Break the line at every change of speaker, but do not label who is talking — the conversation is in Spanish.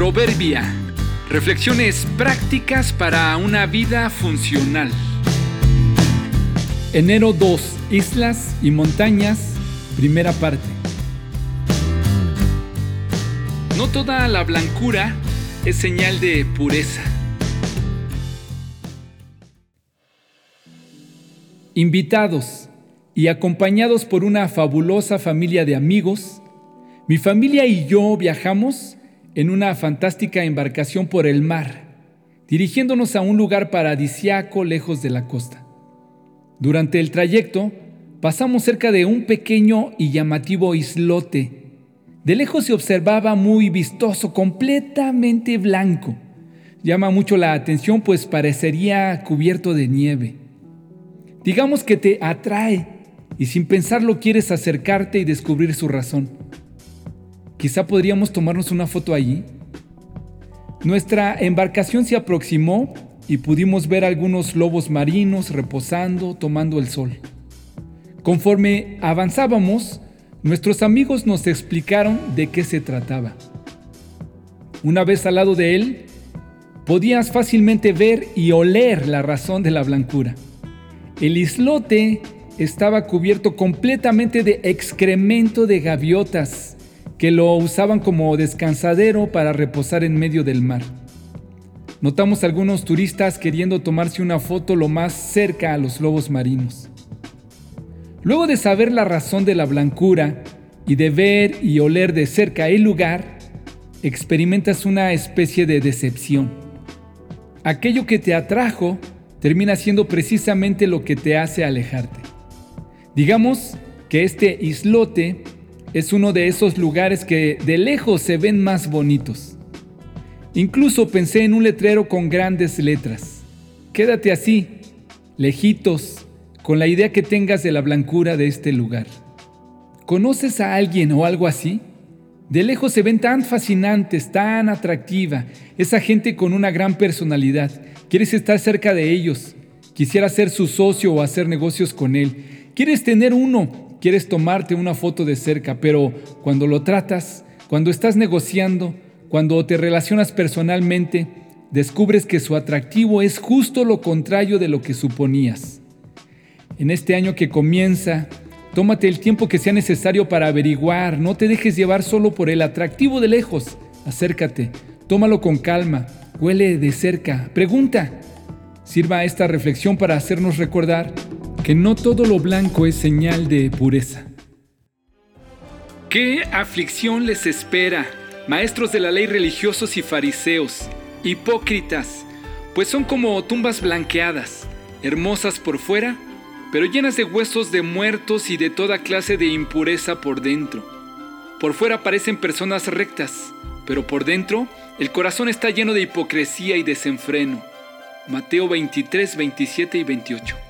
Proverbia. Reflexiones prácticas para una vida funcional.
Enero 2. Islas y montañas. Primera parte.
No toda la blancura es señal de pureza.
Invitados y acompañados por una fabulosa familia de amigos, mi familia y yo viajamos en una fantástica embarcación por el mar, dirigiéndonos a un lugar paradisiaco lejos de la costa. Durante el trayecto, pasamos cerca de un pequeño y llamativo islote. De lejos se observaba muy vistoso, completamente blanco. Llama mucho la atención pues parecería cubierto de nieve. Digamos que te atrae y sin pensarlo quieres acercarte y descubrir su razón. Quizá podríamos tomarnos una foto allí. Nuestra embarcación se aproximó y pudimos ver algunos lobos marinos reposando, tomando el sol. Conforme avanzábamos, nuestros amigos nos explicaron de qué se trataba. Una vez al lado de él, podías fácilmente ver y oler la razón de la blancura. El islote estaba cubierto completamente de excremento de gaviotas que lo usaban como descansadero para reposar en medio del mar. Notamos algunos turistas queriendo tomarse una foto lo más cerca a los lobos marinos. Luego de saber la razón de la blancura y de ver y oler de cerca el lugar, experimentas una especie de decepción. Aquello que te atrajo termina siendo precisamente lo que te hace alejarte. Digamos que este islote es uno de esos lugares que de lejos se ven más bonitos. Incluso pensé en un letrero con grandes letras. Quédate así, lejitos, con la idea que tengas de la blancura de este lugar. ¿Conoces a alguien o algo así? De lejos se ven tan fascinantes, tan atractiva, esa gente con una gran personalidad. Quieres estar cerca de ellos. Quisieras ser su socio o hacer negocios con él. Quieres tener uno, quieres tomarte una foto de cerca, pero cuando lo tratas, cuando estás negociando, cuando te relacionas personalmente, descubres que su atractivo es justo lo contrario de lo que suponías. En este año que comienza, tómate el tiempo que sea necesario para averiguar, no te dejes llevar solo por el atractivo de lejos, acércate, tómalo con calma, huele de cerca, pregunta. Sirva esta reflexión para hacernos recordar que no todo lo blanco es señal de pureza.
¿Qué aflicción les espera, maestros de la ley religiosos y fariseos, hipócritas, pues son como tumbas blanqueadas, hermosas por fuera, pero llenas de huesos de muertos y de toda clase de impureza por dentro. Por fuera parecen personas rectas, pero por dentro el corazón está lleno de hipocresía y desenfreno. Mateo 23, 27 y 28.